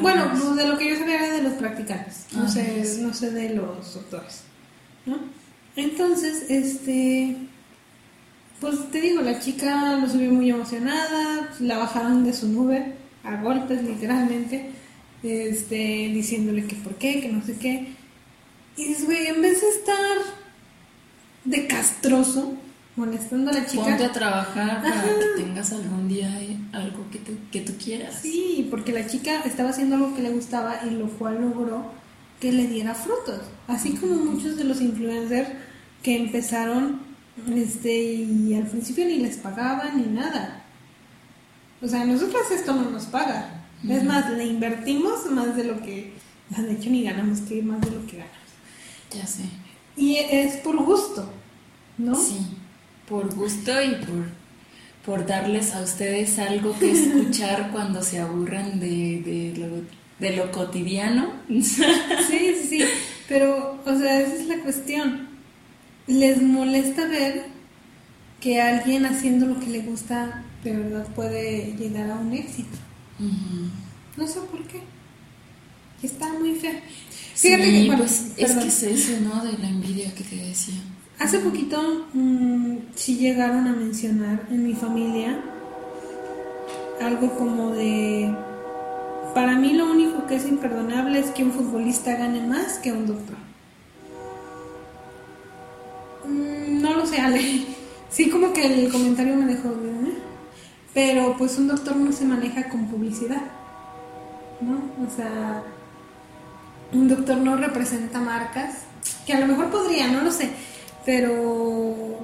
bueno, pues, de lo que yo sabía era de los practicantes, no, ah, sé, no sé de los doctores, ¿no? Entonces, este, pues te digo, la chica lo subió muy emocionada, la bajaron de su nube a golpes literalmente, este, diciéndole que por qué, que no sé qué. Y dices, güey, en vez de estar de castroso, molestando a la chica. Ponte a trabajar para que tengas algún día algo que, que tú quieras. Sí, porque la chica estaba haciendo algo que le gustaba y lo cual logró que le diera frutos. Así como muchos de los influencers que empezaron este y al principio ni les pagaban ni nada. O sea, a nosotros esto no nos paga. Es más, le invertimos más de lo que, de hecho ni ganamos que más de lo que ganamos. Ya sé. Y es por gusto, ¿no? Sí por gusto y por, por darles a ustedes algo que escuchar cuando se aburran de, de, lo, de lo cotidiano. Sí, sí, sí, pero, o sea, esa es la cuestión. Les molesta ver que alguien haciendo lo que le gusta de verdad puede llegar a un éxito. No sé por qué. Está muy feo. Fíjate sí, que, pues es que es eso, ¿no? De la envidia que te decía. Hace poquito mmm, sí llegaron a mencionar en mi familia algo como de, para mí lo único que es imperdonable es que un futbolista gane más que un doctor. Mm, no lo sé, Ale. Sí, como que el comentario me dejó bien, ¿eh? Pero pues un doctor no se maneja con publicidad, ¿no? O sea, un doctor no representa marcas, que a lo mejor podría, no lo sé pero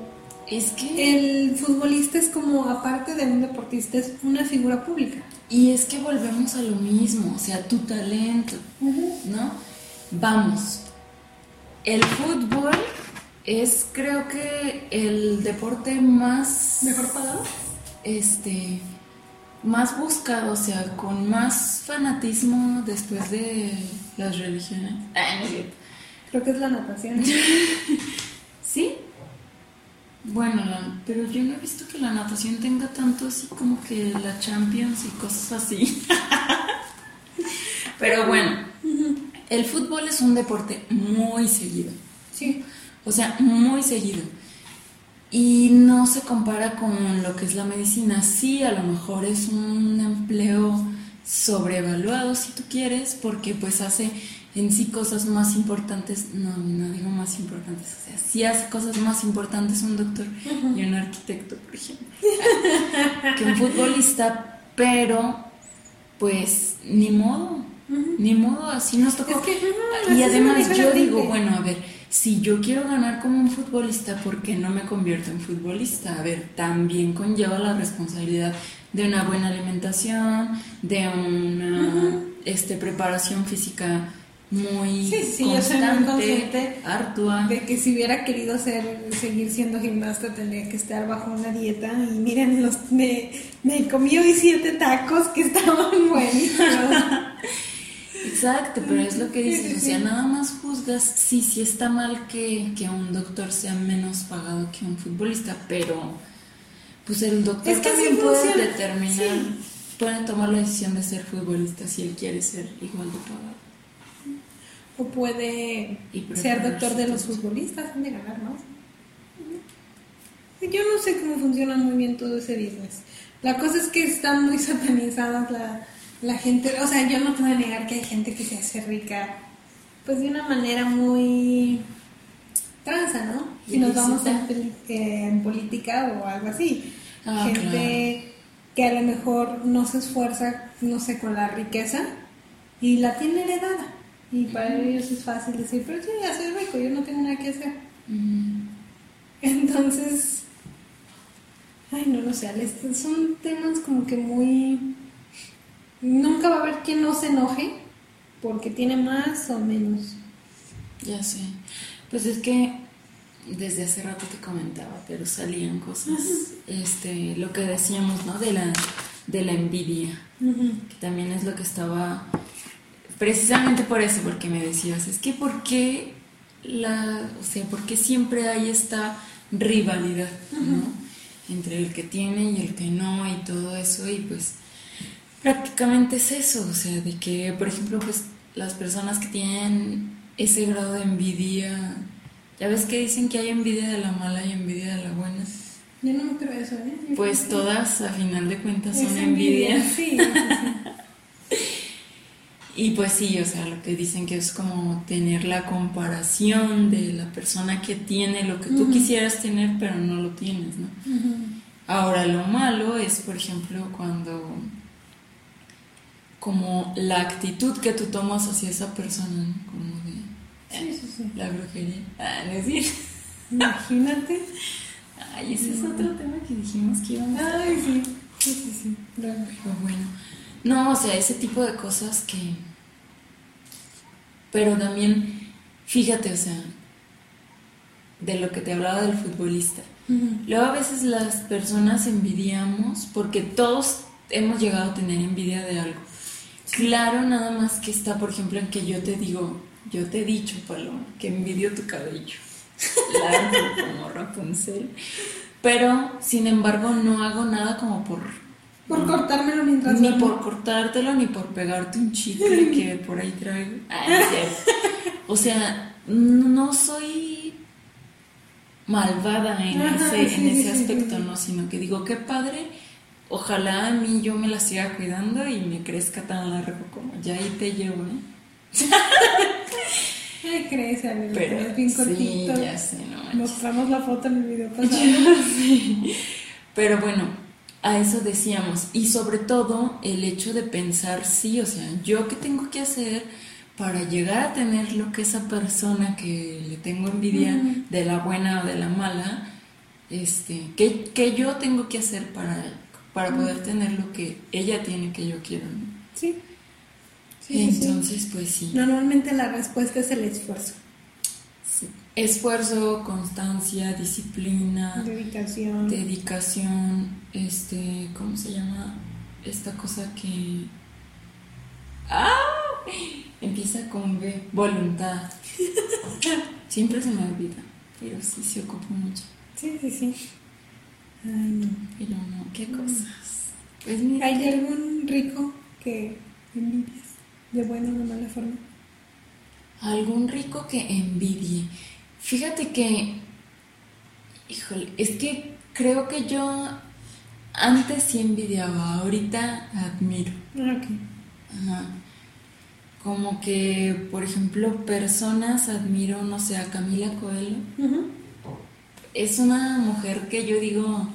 es que el futbolista es como, aparte de un deportista, es una figura pública. Y es que volvemos a lo mismo, o sea, tu talento, ¿no? Vamos, el fútbol es creo que el deporte más... ¿Mejor pagado? Este, más buscado, o sea, con más fanatismo después de las religiones. Creo que es la natación. ¿Sí? Bueno, pero yo no he visto que la natación tenga tanto así como que la Champions y cosas así. pero bueno, el fútbol es un deporte muy seguido. Sí. O sea, muy seguido. Y no se compara con lo que es la medicina. Sí, a lo mejor es un empleo sobrevaluado si tú quieres, porque pues hace en sí cosas más importantes, no, no digo más importantes, o sea, sí hace cosas más importantes un doctor y un arquitecto, por ejemplo, que un futbolista, pero pues ni modo, ni modo, así nos tocó. y además yo digo, bueno, a ver, si yo quiero ganar como un futbolista, ¿por qué no me convierto en futbolista? A ver, también conlleva la responsabilidad de una buena alimentación, de una este, preparación física muy sí, sí, constante, ardua. De que si hubiera querido ser, seguir siendo gimnasta tendría que estar bajo una dieta. Y miren, los, me, me comí hoy siete tacos que estaban buenísimos. Exacto, pero es lo que dices, o sea, nada más juzgas, sí, sí está mal que, que un doctor sea menos pagado que un futbolista, pero pues el doctor también puede determinar, puede tomar la decisión de ser futbolista si él quiere ser igual de pagado o puede ser doctor de los futbolistas, han de ganar más. Yo no sé cómo funciona muy bien todo ese business. La cosa es que están muy satanizadas la, la gente. O sea, yo no a negar que hay gente que se hace rica, pues de una manera muy transa, ¿no? Si nos vamos en, en política o algo así. Ah, gente que a lo mejor no se esfuerza, no sé, con la riqueza y la tiene heredada. Y para ellos es fácil decir, pero yo ya soy rico, yo no tengo nada que hacer. Entonces, ay, no lo sé, son temas como que muy... Nunca va a haber quien no se enoje porque tiene más o menos. Ya sé. Pues es que desde hace rato te comentaba, pero salían cosas, este, lo que decíamos, ¿no? De la, de la envidia, que también es lo que estaba, precisamente por eso, porque me decías, es que ¿por qué la, o sea, por qué siempre hay esta rivalidad, ¿no? Entre el que tiene y el que no y todo eso, y pues prácticamente es eso, o sea, de que, por ejemplo, pues las personas que tienen ese grado de envidia ya ves que dicen que hay envidia de la mala y envidia de la buena. Yo no me creo eso, ¿eh? pues todas, a final de cuentas, son envidia. Sí, y pues sí, o sea, lo que dicen que es como tener la comparación de la persona que tiene lo que tú quisieras tener, pero no lo tienes, ¿no? Ahora, lo malo es, por ejemplo, cuando como la actitud que tú tomas hacia esa persona, ¿no? Como de Sí, sí, sí. La brujería. Ah, no es Imagínate. Ay, ese es otro tema que dijimos que íbamos a Ay, sí. Sí, sí, sí. Pero bueno. No, o sea, ese tipo de cosas que. Pero también, fíjate, o sea, de lo que te hablaba del futbolista. Luego a veces las personas envidiamos porque todos hemos llegado a tener envidia de algo. Claro, nada más que está, por ejemplo, en que yo te digo, yo te he dicho, Paloma, que envidio tu cabello. Largo como Rapunzel. Pero, sin embargo, no hago nada como por... Por cortármelo mientras... Ni por cortártelo, ni por pegarte un chicle que por ahí traigo. Ah, o sea, no soy malvada en ese, en ese aspecto, ¿no? Sino que digo, qué padre, ojalá a mí yo me la siga cuidando y me crezca tan largo como ya ahí te llevo, ¿eh? ¿Qué crees, amigo? Pero es bien cortito. Sí, ya sé, no Mostramos la foto en el video pasado. Pero bueno, a eso decíamos. Y sobre todo el hecho de pensar, sí, o sea, yo qué tengo que hacer para llegar a tener lo que esa persona que le tengo envidia, de la buena o de la mala, este, ¿qué, yo tengo que hacer para, para poder tener lo que ella tiene que yo quiero? Sí. Entonces, pues sí. Normalmente la respuesta es el esfuerzo. Esfuerzo, constancia, disciplina, dedicación. Dedicación, este, ¿cómo se llama? Esta cosa que... ¡Ah! Empieza con B, voluntad. Siempre se me olvida, pero sí se ocupa mucho. Sí, sí, sí. Ay, no. Pero no, ¿qué mm. cosas? Pues mira. ¿Hay algún rico que envidias? de buena o de mala forma? Algún rico que envidie. Fíjate que, híjole, es que creo que yo antes sí envidiaba, ahorita admiro. Ah, ok. Ajá. Como que, por ejemplo, personas admiro, no sé, a Camila Coelho. Es una mujer que yo digo,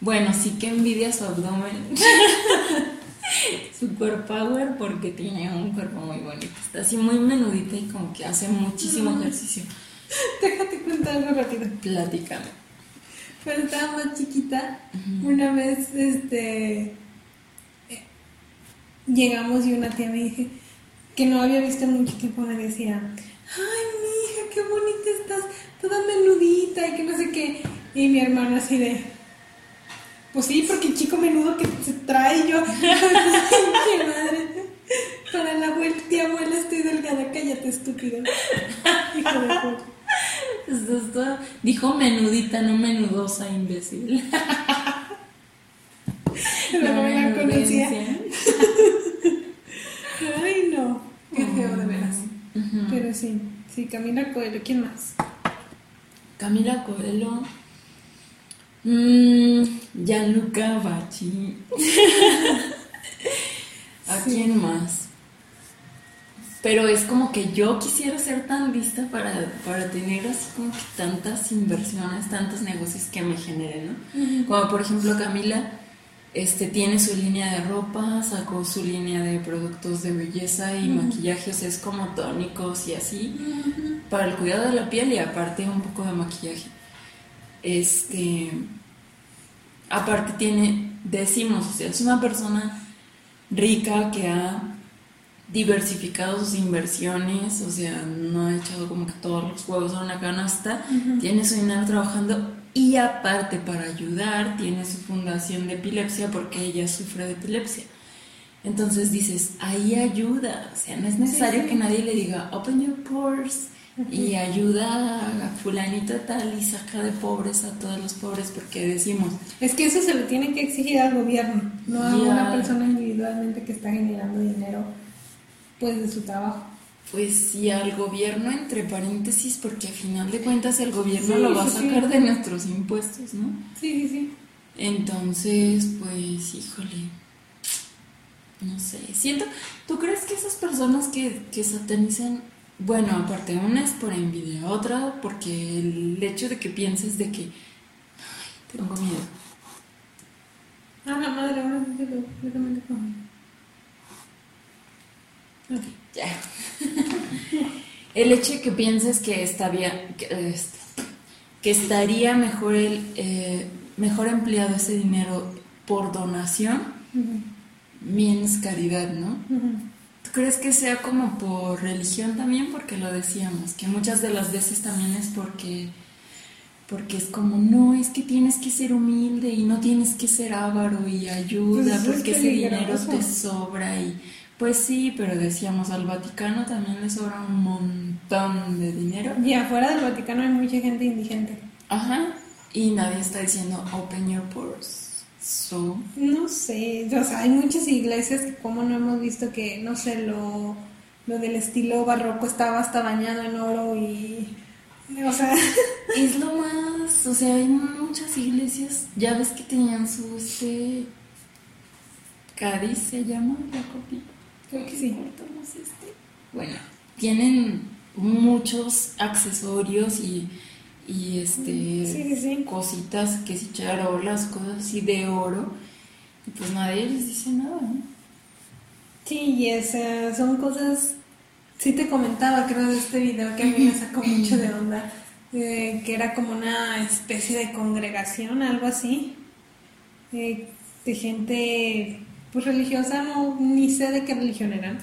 bueno, sí que envidia su abdomen. Super power porque tiene un cuerpo muy bonito. Está así muy menudita y como que hace muchísimo ejercicio. Déjate contar algo rápido. Platícame. Cuando estaba más chiquita, una vez este llegamos y una tía me dije que no había visto mucho tiempo me decía, ay mi hija, qué bonita estás, toda menudita y que no sé qué. Y mi hermano así de, pues sí, porque el chico menudo que se trae yo. ¡Qué madre! Para la abuela, tía abuela estoy delgada, cállate, estúpido. Hijo de puta. Dijo menudita, no menudosa, imbécil. La no la conocía. Ay, no. Qué feo, de veras. Pero sí, sí, Camila Coelho. ¿Quién más? Camila Coelho. Mm, Gianluca Bachi. ¿A quién más? Pero es como que yo quisiera ser tan lista para, para tener así como que tantas inversiones, tantos negocios que me generen, ¿no? Como por ejemplo Camila este, tiene su línea de ropa, sacó su línea de productos de belleza y maquillajes, es como tónicos y así, para el cuidado de la piel y aparte un poco de maquillaje. Este, aparte tiene, decimos, o sea, es una persona rica que ha diversificado sus inversiones, o sea, no ha echado como que todos los huevos a una canasta, tiene su dinero trabajando y aparte para ayudar tiene su fundación de epilepsia porque ella sufre de epilepsia. Entonces dices, ahí ayuda, o sea, no es necesario que nadie le diga, open your pores y ayuda a fulanito tal y saca de pobres a todos los pobres porque decimos... Es que eso se lo tiene que exigir al gobierno, no a una persona individualmente que está generando dinero pues de su trabajo. Pues sí, al gobierno entre paréntesis, porque a final de cuentas el gobierno lo va a sacar de nuestros impuestos, ¿no? Sí, sí, sí. Entonces, pues, híjole, no sé, siento, ¿tú crees que esas personas que, que satanizan, bueno, aparte, una es por envidia, otra porque el hecho de que pienses de que, ay, tengo miedo. Ah, la madre, ahora sí lo completamente ya. el hecho de que pienses que estaría mejor el eh, mejor empleado ese dinero por donación, means caridad, ¿no? ¿Tú crees que sea como por religión también? Porque lo decíamos, que muchas de las veces también es porque porque es como, no, es que tienes que ser humilde y no tienes que ser avaro y ayuda, pues porque ese dinero te sobra y pues sí, pero decíamos, al Vaticano también le sobra un montón de dinero. Y afuera del Vaticano hay mucha gente indigente. Ajá, y nadie está diciendo open your purse. So. No sé, o sea, hay muchas iglesias que como no hemos visto que, no sé, lo, lo del estilo barroco estaba hasta bañado en oro y... O sea... Es lo más, o sea, hay muchas iglesias, ya ves que tenían su, este... Cádiz se llama la Creo que sí. Este. Bueno, tienen muchos accesorios y, y este cositas que si charolas, cosas así de oro. Y pues nadie les dice nada, ¿no? Sí, y esas son cosas. Sí te comentaba, creo, de este video que a mí me sacó mucho de onda. Eh, que era como una especie de congregación, algo así. Eh, de gente pues religiosa, no, ni sé de qué religión eran,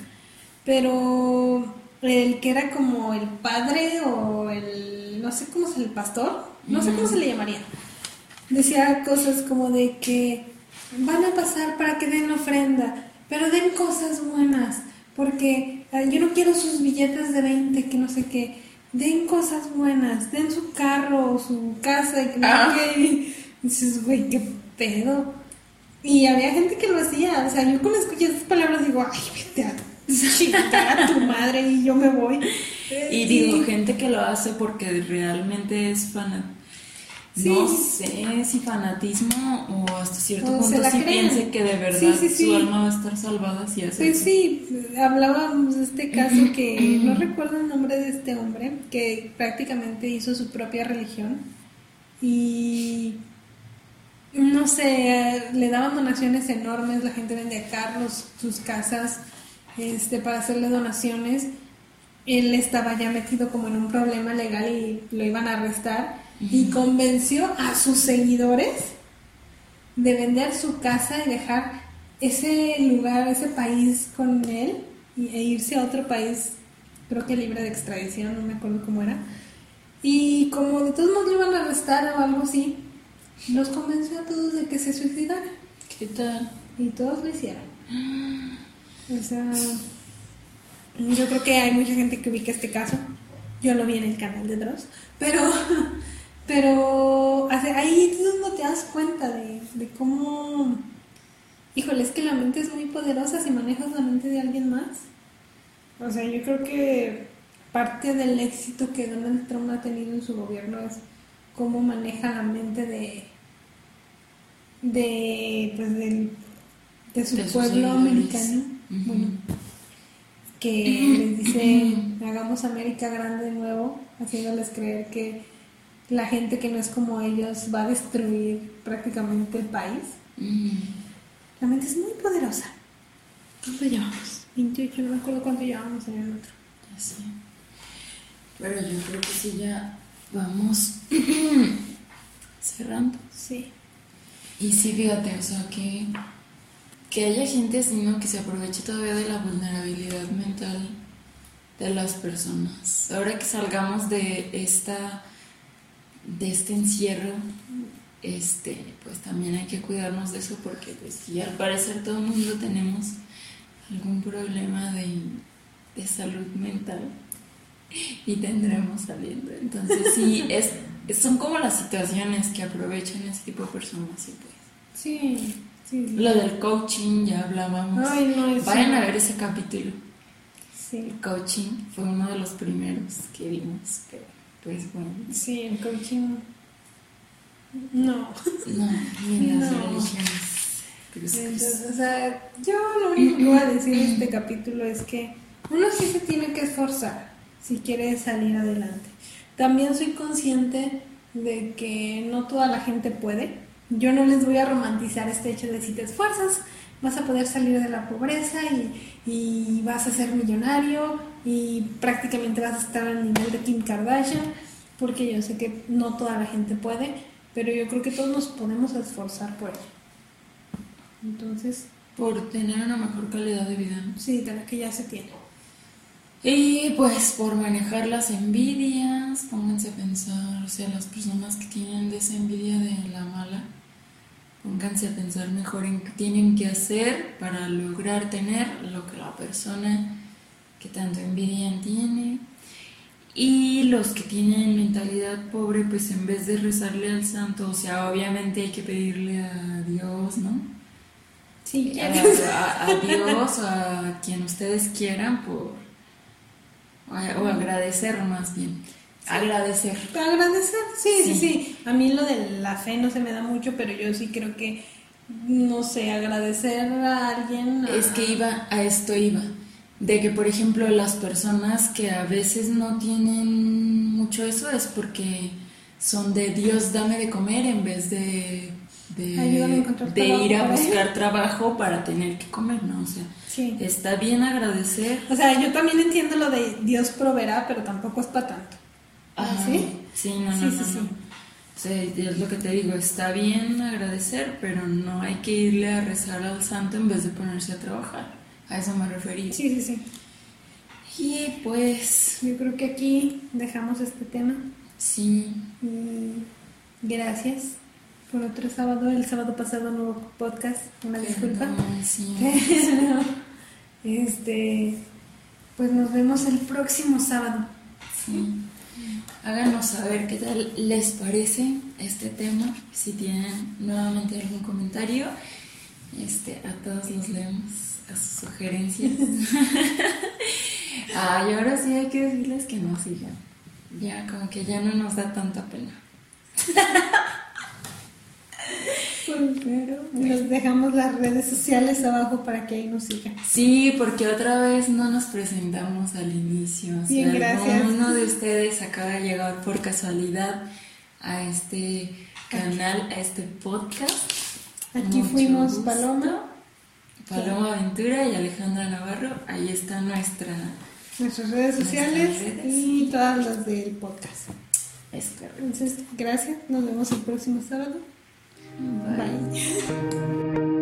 pero el que era como el padre o el, no sé cómo es el pastor, no sé cómo se le llamaría, decía cosas como de que van a pasar para que den ofrenda, pero den cosas buenas, porque yo no quiero sus billetes de 20, que no sé qué, den cosas buenas, den su carro, su casa, y que no sé ah. qué, y dices, güey, qué pedo. Y había gente que lo hacía, o sea, yo cuando escuché esas palabras digo, ay, vete a a tu madre y yo me voy. Y digo, gente que lo hace porque realmente es fanatismo. No sé si fanatismo o hasta cierto punto si piense que de verdad su alma va a estar salvada si hace Pues sí, hablábamos de este caso que no recuerdo el nombre de este hombre que prácticamente hizo su propia religión y no sé, le daban donaciones enormes, la gente vendía carros, sus casas, este, para hacerle donaciones. Él estaba ya metido como en un problema legal y lo iban a arrestar y convenció a sus seguidores de vender su casa y dejar ese lugar, ese país con él e irse a otro país, creo que libre de extradición, no me acuerdo cómo era. Y como de todos modos lo iban a arrestar o algo así, los convenció a todos de que se suicidaran. ¿Qué tal? Y todos lo hicieron. O sea, yo creo que hay mucha gente que ubica este caso. Yo lo vi en el canal de Dross. Pero, pero ahí tú no te das cuenta de, de cómo... Híjole, es que la mente es muy poderosa si manejas la mente de alguien más. O sea, yo creo que parte del éxito que Donald Trump ha tenido en su gobierno es cómo maneja la mente de, de, pues, del, de su De pueblo americano. Bueno, que les dice, hagamos América grande de nuevo, haciéndoles creer que la gente que no es como ellos va a destruir prácticamente el país. La mente es muy poderosa. ¿Cuánto llevamos? 28, no me acuerdo cuánto llevamos en el otro. Ya sé. Pero yo creo que sí ya vamos cerrando. Sí. Y sí, fíjate, o sea, que, que haya gente así. Que se aproveche todavía de la vulnerabilidad mental de las personas. Ahora que salgamos de esta de este encierro, este, pues también hay que cuidarnos de eso porque pues al parecer todo el mundo tenemos algún problema de, de salud mental y tendremos saliendo. Entonces sí, es, son como las situaciones que aprovechan ese tipo de personas y pues Sí, sí. lo del coaching ya hablábamos. Ay, no, es- Vayan a ver ese capítulo. Sí. El coaching fue uno de los primeros que vimos, pero pues bueno. Sí, el coaching. No. No, ni en las No. religiones. Entonces, o sea, yo lo único que voy a decir de este capítulo es que uno sí se tiene que esforzar si quiere salir adelante. También soy consciente de que no toda la gente puede. Yo no les voy a romantizar este hecho de si te esfuerzas vas a poder salir de la pobreza y, y vas a ser millonario y prácticamente vas a estar al nivel de Kim Kardashian, porque yo sé que no toda la gente puede, pero yo creo que todos nos podemos esforzar por ello. Entonces, Por tener una mejor calidad de vida. ¿no? sí, de la que ya se tiene. Y pues por manejar las envidias, pónganse a pensar, o sea, las personas que tienen de esa envidia de la mala, pónganse a pensar mejor en qué tienen que hacer para lograr tener lo que la persona que tanto envidian tiene. Y los que tienen mentalidad pobre, pues en vez de rezarle al santo, o sea, obviamente hay que pedirle a Dios, ¿no? Sí, a, a- a Dios a quien ustedes quieran por o, agradecer más bien. Agradecer. Agradecer, sí, sí, Sí. sí, A mí lo de la fe no se me da mucho, pero yo sí creo que, no sé, agradecer a alguien. a- es que iba a esto iba. De que por ejemplo las personas que a veces no tienen mucho eso es porque son de Dios dame de comer en vez de de, de ir a ello. buscar trabajo para tener que comer no o sea Sí. está bien agradecer O sea, yo también entiendo lo de Dios proveerá, pero tampoco es para tanto. Ajá. ¿Sí? Sí, no, no, Sí, no, sí, no. sí. Es lo que te digo, está bien agradecer, pero no hay que irle a rezar al santo en vez de ponerse a trabajar. A eso me refería. Sí, sí, sí. Y pues, Yo creo que aquí dejamos este tema. sí, Y gracias por otro sábado. El sábado pasado no hubo podcast, una disculpa. perdón, sí. Este, pues nos vemos el próximo sábado. Sí. Háganos saber qué tal les parece este tema. Si tienen nuevamente algún comentario, este, a todos los leemos a sus sugerencias. ah, y ahora sí hay que decirles que nos sigan. Ya, como que ya no nos da tanta pena. Pero les dejamos las redes sociales abajo para que ahí nos sigan. Sí, porque otra vez no nos presentamos al inicio. Gracias. alguno de ustedes acaba de llegar por casualidad a este canal, a este podcast. Aquí mucho fuimos gusto. Paloma, Paloma Aventura y Alejandra Navarro. Ahí está nuestra. nuestras redes sociales redes. y todas las del podcast. Es. Entonces, gracias. Nos vemos el próximo sábado. 嗯，慢。